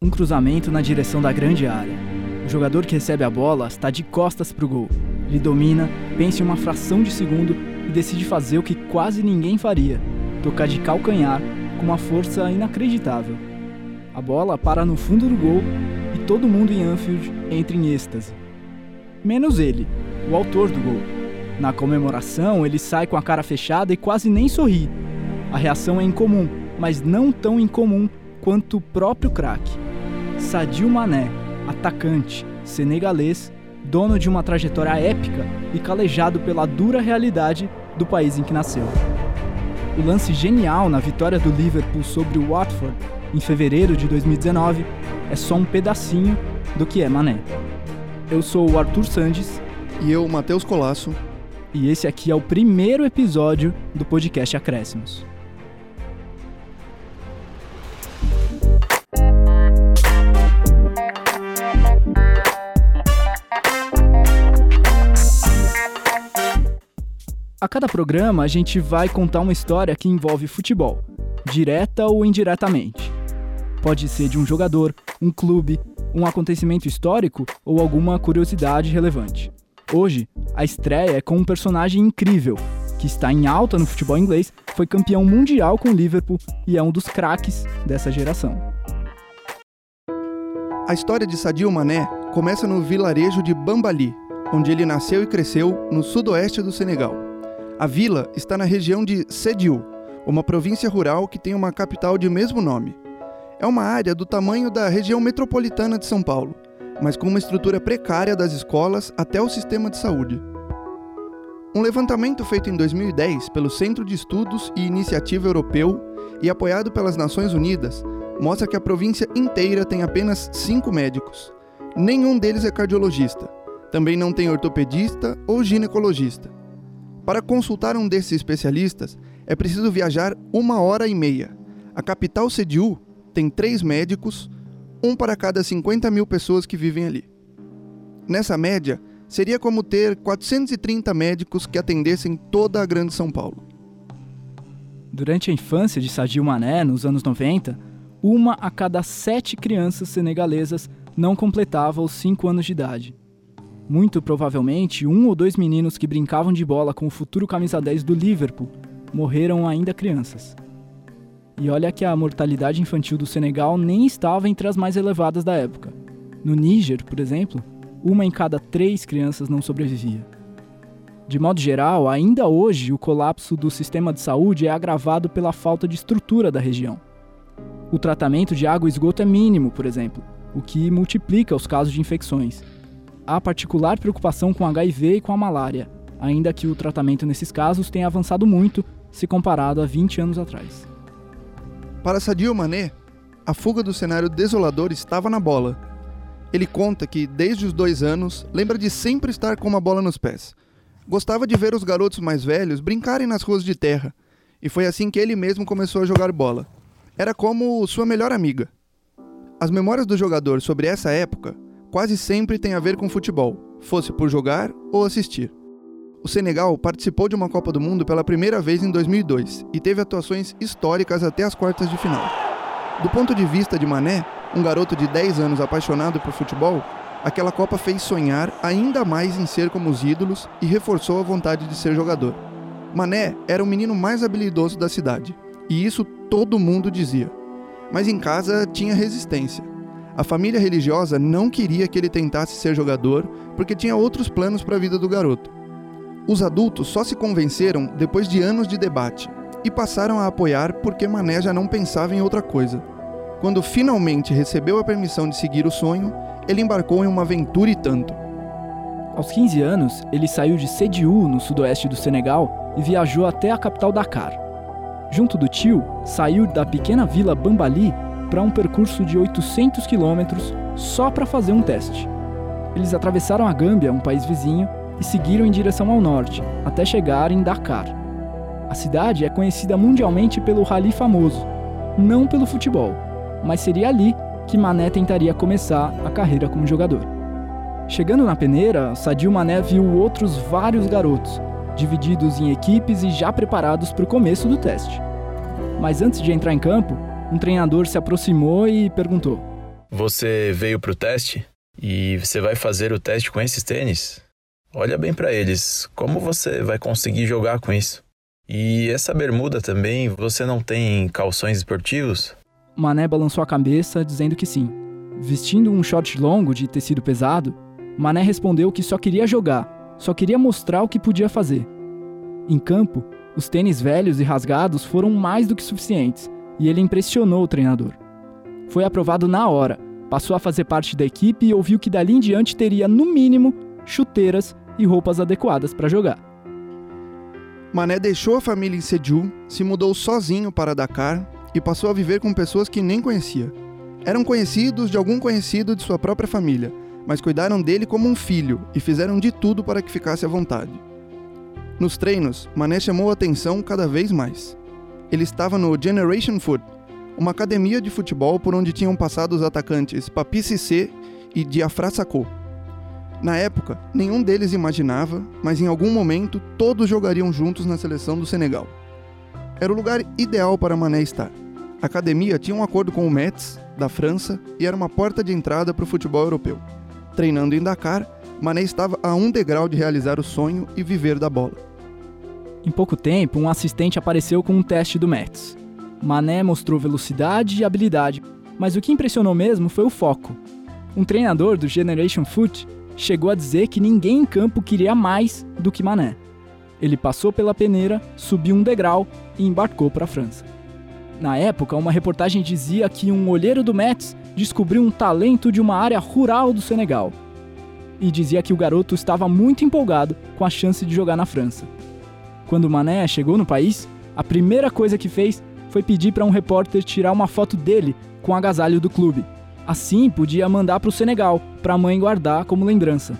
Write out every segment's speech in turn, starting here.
Um cruzamento na direção da grande área. O jogador que recebe a bola está de costas para o gol. Ele domina, pensa em uma fração de segundo e decide fazer o que quase ninguém faria: tocar de calcanhar com uma força inacreditável. A bola para no fundo do gol e todo mundo em Anfield entra em êxtase. Menos ele, o autor do gol. Na comemoração, ele sai com a cara fechada e quase nem sorri. A reação é incomum, mas não tão incomum quanto o próprio craque. Sadio Mané, atacante, senegalês, dono de uma trajetória épica e calejado pela dura realidade do país em que nasceu. O lance genial na vitória do Liverpool sobre o Watford em fevereiro de 2019 é só um pedacinho do que é Mané. Eu sou o Arthur Sandes. E eu, Matheus Colasso. E esse aqui é o primeiro episódio do podcast Acréscimos. A cada programa, a gente vai contar uma história que envolve futebol, direta ou indiretamente. Pode ser de um jogador, um clube, um acontecimento histórico ou alguma curiosidade relevante. Hoje, a estreia é com um personagem incrível, que está em alta no futebol inglês, foi campeão mundial com o Liverpool e é um dos craques dessa geração. A história de Sadio Mané começa no vilarejo de Bambali, onde ele nasceu e cresceu no sudoeste do Senegal. A vila está na região de Sediu, uma província rural que tem uma capital de mesmo nome. É uma área do tamanho da região metropolitana de São Paulo, mas com uma estrutura precária das escolas até o sistema de saúde. Um levantamento feito em 2010 pelo Centro de Estudos e Iniciativa Europeu e apoiado pelas Nações Unidas mostra que a província inteira tem apenas cinco médicos. Nenhum deles é cardiologista. Também não tem ortopedista ou ginecologista. Para consultar um desses especialistas, é preciso viajar uma hora e meia. A capital Sediu tem três médicos, um para cada 50 mil pessoas que vivem ali. Nessa média, seria como ter 430 médicos que atendessem toda a Grande São Paulo. Durante a infância de Sadio Mané, nos anos 90, uma a cada sete crianças senegalesas não completava os 5 anos de idade. Muito provavelmente, um ou dois meninos que brincavam de bola com o futuro camisa 10 do Liverpool morreram ainda crianças. E olha que a mortalidade infantil do Senegal nem estava entre as mais elevadas da época. No Níger, por exemplo, uma em cada três crianças não sobrevivia. De modo geral, ainda hoje o colapso do sistema de saúde é agravado pela falta de estrutura da região. O tratamento de água e esgoto é mínimo, por exemplo, o que multiplica os casos de infecções há particular preocupação com HIV e com a malária, ainda que o tratamento nesses casos tenha avançado muito se comparado a 20 anos atrás. Para Sadio Mané, a fuga do cenário desolador estava na bola. Ele conta que, desde os dois anos, lembra de sempre estar com uma bola nos pés. Gostava de ver os garotos mais velhos brincarem nas ruas de terra, e foi assim que ele mesmo começou a jogar bola. Era como sua melhor amiga. As memórias do jogador sobre essa época quase sempre tem a ver com futebol, fosse por jogar ou assistir. O Senegal participou de uma Copa do Mundo pela primeira vez em 2002 e teve atuações históricas até as quartas de final. Do ponto de vista de Mané, um garoto de 10 anos apaixonado por futebol, aquela Copa fez sonhar ainda mais em ser como os ídolos e reforçou a vontade de ser jogador. Mané era o menino mais habilidoso da cidade, e isso todo mundo dizia. Mas em casa tinha resistência. A família religiosa não queria que ele tentasse ser jogador porque tinha outros planos para a vida do garoto. Os adultos só se convenceram depois de anos de debate e passaram a apoiar porque Mané já não pensava em outra coisa. Quando finalmente recebeu a permissão de seguir o sonho, ele embarcou em uma aventura e tanto. Aos 15 anos, ele saiu de Sediou, no sudoeste do Senegal, e viajou até a capital Dakar. Junto do tio, saiu da pequena vila Bambali para um percurso de 800 quilômetros só para fazer um teste. Eles atravessaram a Gâmbia, um país vizinho, e seguiram em direção ao norte, até chegar em Dakar. A cidade é conhecida mundialmente pelo rally famoso, não pelo futebol, mas seria ali que Mané tentaria começar a carreira como jogador. Chegando na peneira, Sadio Mané viu outros vários garotos, divididos em equipes e já preparados para o começo do teste. Mas antes de entrar em campo, um treinador se aproximou e perguntou: Você veio pro teste e você vai fazer o teste com esses tênis? Olha bem para eles, como você vai conseguir jogar com isso? E essa bermuda também, você não tem calções esportivos? Mané balançou a cabeça, dizendo que sim. Vestindo um short longo de tecido pesado, Mané respondeu que só queria jogar, só queria mostrar o que podia fazer. Em campo, os tênis velhos e rasgados foram mais do que suficientes e ele impressionou o treinador. Foi aprovado na hora, passou a fazer parte da equipe e ouviu que dali em diante teria, no mínimo, chuteiras e roupas adequadas para jogar. Mané deixou a família em Seju, se mudou sozinho para Dakar e passou a viver com pessoas que nem conhecia. Eram conhecidos de algum conhecido de sua própria família, mas cuidaram dele como um filho e fizeram de tudo para que ficasse à vontade. Nos treinos, Mané chamou a atenção cada vez mais. Ele estava no Generation Foot, uma academia de futebol por onde tinham passado os atacantes Papi Cissé e Diafra Sakho. Na época, nenhum deles imaginava, mas em algum momento todos jogariam juntos na seleção do Senegal. Era o lugar ideal para Mané estar. A academia tinha um acordo com o Metz, da França, e era uma porta de entrada para o futebol europeu. Treinando em Dakar, Mané estava a um degrau de realizar o sonho e viver da bola. Em pouco tempo, um assistente apareceu com um teste do Metz. Mané mostrou velocidade e habilidade, mas o que impressionou mesmo foi o foco. Um treinador do Generation Foot chegou a dizer que ninguém em campo queria mais do que Mané. Ele passou pela peneira, subiu um degrau e embarcou para a França. Na época, uma reportagem dizia que um olheiro do Metz descobriu um talento de uma área rural do Senegal. E dizia que o garoto estava muito empolgado com a chance de jogar na França. Quando Mané chegou no país, a primeira coisa que fez foi pedir para um repórter tirar uma foto dele com o agasalho do clube. Assim, podia mandar para o Senegal, para a mãe guardar como lembrança.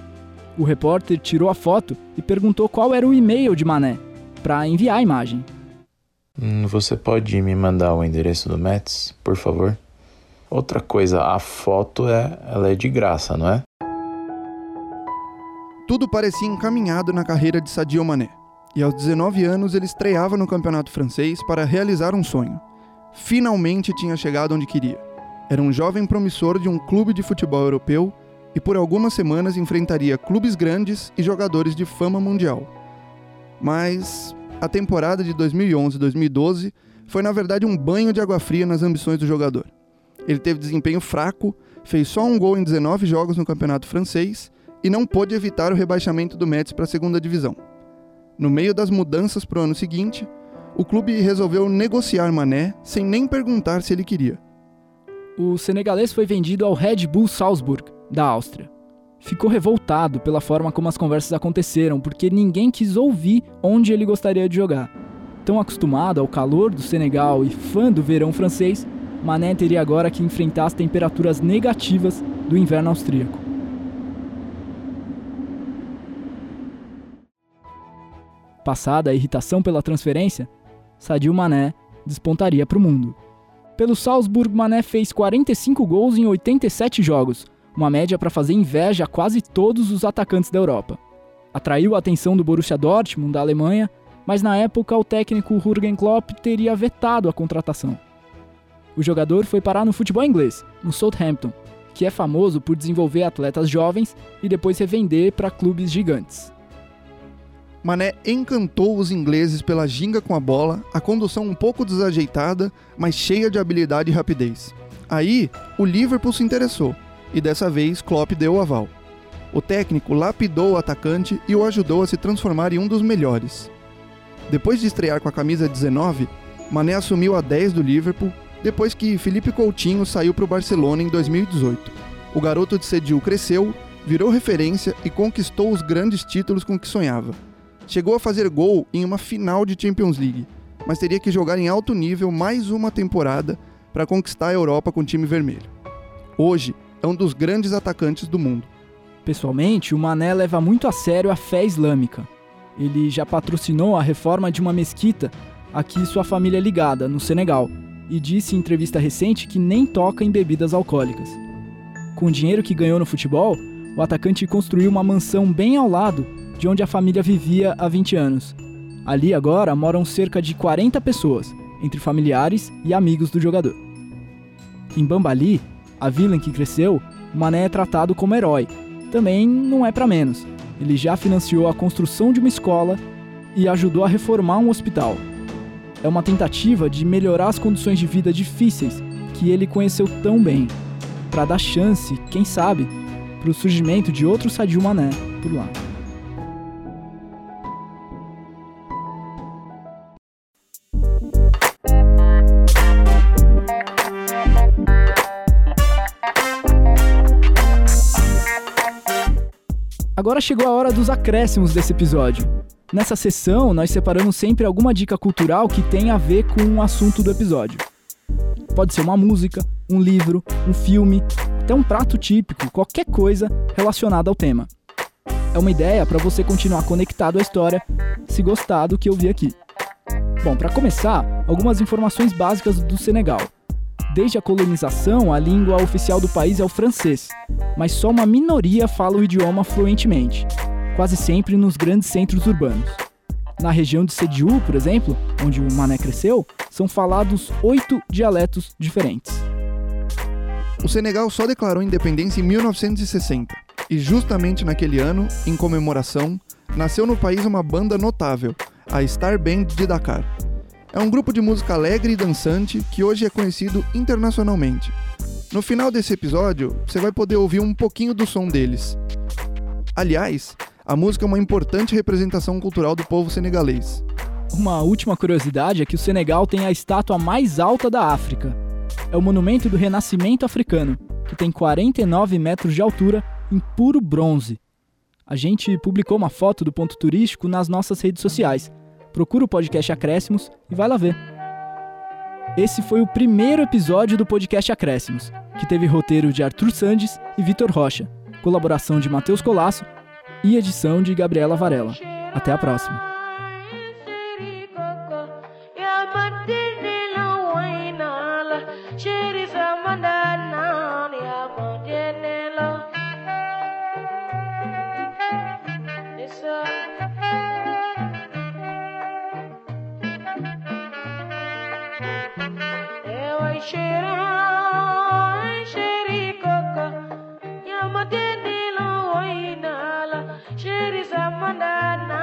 O repórter tirou a foto e perguntou qual era o e-mail de Mané, para enviar a imagem. Hum, você pode me mandar o endereço do Mets, por favor? Outra coisa, a foto é, ela é de graça, não é? Tudo parecia encaminhado na carreira de Sadio Mané e aos 19 anos ele estreava no campeonato francês para realizar um sonho. Finalmente tinha chegado onde queria. Era um jovem promissor de um clube de futebol europeu e por algumas semanas enfrentaria clubes grandes e jogadores de fama mundial. Mas a temporada de 2011-2012 foi na verdade um banho de água fria nas ambições do jogador. Ele teve desempenho fraco, fez só um gol em 19 jogos no campeonato francês e não pôde evitar o rebaixamento do Metz para a segunda divisão. No meio das mudanças para o ano seguinte, o clube resolveu negociar Mané sem nem perguntar se ele queria. O senegalês foi vendido ao Red Bull Salzburg, da Áustria. Ficou revoltado pela forma como as conversas aconteceram, porque ninguém quis ouvir onde ele gostaria de jogar. Tão acostumado ao calor do Senegal e fã do verão francês, Mané teria agora que enfrentar as temperaturas negativas do inverno austríaco. Passada a irritação pela transferência, Sadio Mané despontaria para o mundo. Pelo Salzburg, Mané fez 45 gols em 87 jogos, uma média para fazer inveja a quase todos os atacantes da Europa. Atraiu a atenção do Borussia Dortmund da Alemanha, mas na época o técnico Jurgen Klopp teria vetado a contratação. O jogador foi parar no futebol inglês, no Southampton, que é famoso por desenvolver atletas jovens e depois revender para clubes gigantes. Mané encantou os ingleses pela ginga com a bola, a condução um pouco desajeitada, mas cheia de habilidade e rapidez. Aí, o Liverpool se interessou, e dessa vez Klopp deu o aval. O técnico lapidou o atacante e o ajudou a se transformar em um dos melhores. Depois de estrear com a camisa 19, Mané assumiu a 10 do Liverpool, depois que Felipe Coutinho saiu para o Barcelona em 2018. O garoto de Sedil cresceu, virou referência e conquistou os grandes títulos com que sonhava. Chegou a fazer gol em uma final de Champions League, mas teria que jogar em alto nível mais uma temporada para conquistar a Europa com o time vermelho. Hoje é um dos grandes atacantes do mundo. Pessoalmente, o Mané leva muito a sério a fé islâmica. Ele já patrocinou a reforma de uma mesquita a que sua família é ligada, no Senegal, e disse em entrevista recente que nem toca em bebidas alcoólicas. Com o dinheiro que ganhou no futebol, o atacante construiu uma mansão bem ao lado de onde a família vivia há 20 anos. Ali agora moram cerca de 40 pessoas, entre familiares e amigos do jogador. Em Bambali, a vila em que cresceu, Mané é tratado como herói. Também não é para menos. Ele já financiou a construção de uma escola e ajudou a reformar um hospital. É uma tentativa de melhorar as condições de vida difíceis que ele conheceu tão bem, para dar chance, quem sabe, para o surgimento de outro Sadio Mané por lá. Agora chegou a hora dos acréscimos desse episódio. Nessa sessão, nós separamos sempre alguma dica cultural que tem a ver com o assunto do episódio. Pode ser uma música, um livro, um filme, até um prato típico, qualquer coisa relacionada ao tema. É uma ideia para você continuar conectado à história, se gostar do que eu vi aqui. Bom, para começar, algumas informações básicas do Senegal. Desde a colonização, a língua oficial do país é o francês, mas só uma minoria fala o idioma fluentemente, quase sempre nos grandes centros urbanos. Na região de Sediou, por exemplo, onde o Mané cresceu, são falados oito dialetos diferentes. O Senegal só declarou independência em 1960, e justamente naquele ano, em comemoração, nasceu no país uma banda notável, a Star Band de Dakar. É um grupo de música alegre e dançante que hoje é conhecido internacionalmente. No final desse episódio, você vai poder ouvir um pouquinho do som deles. Aliás, a música é uma importante representação cultural do povo senegalês. Uma última curiosidade é que o Senegal tem a estátua mais alta da África. É o Monumento do Renascimento Africano, que tem 49 metros de altura em puro bronze. A gente publicou uma foto do ponto turístico nas nossas redes sociais procura o podcast Acréscimos e vai lá ver. Esse foi o primeiro episódio do podcast Acréscimos, que teve roteiro de Arthur Sandes e Vitor Rocha, colaboração de Matheus Colasso e edição de Gabriela Varela. Até a próxima. Mandana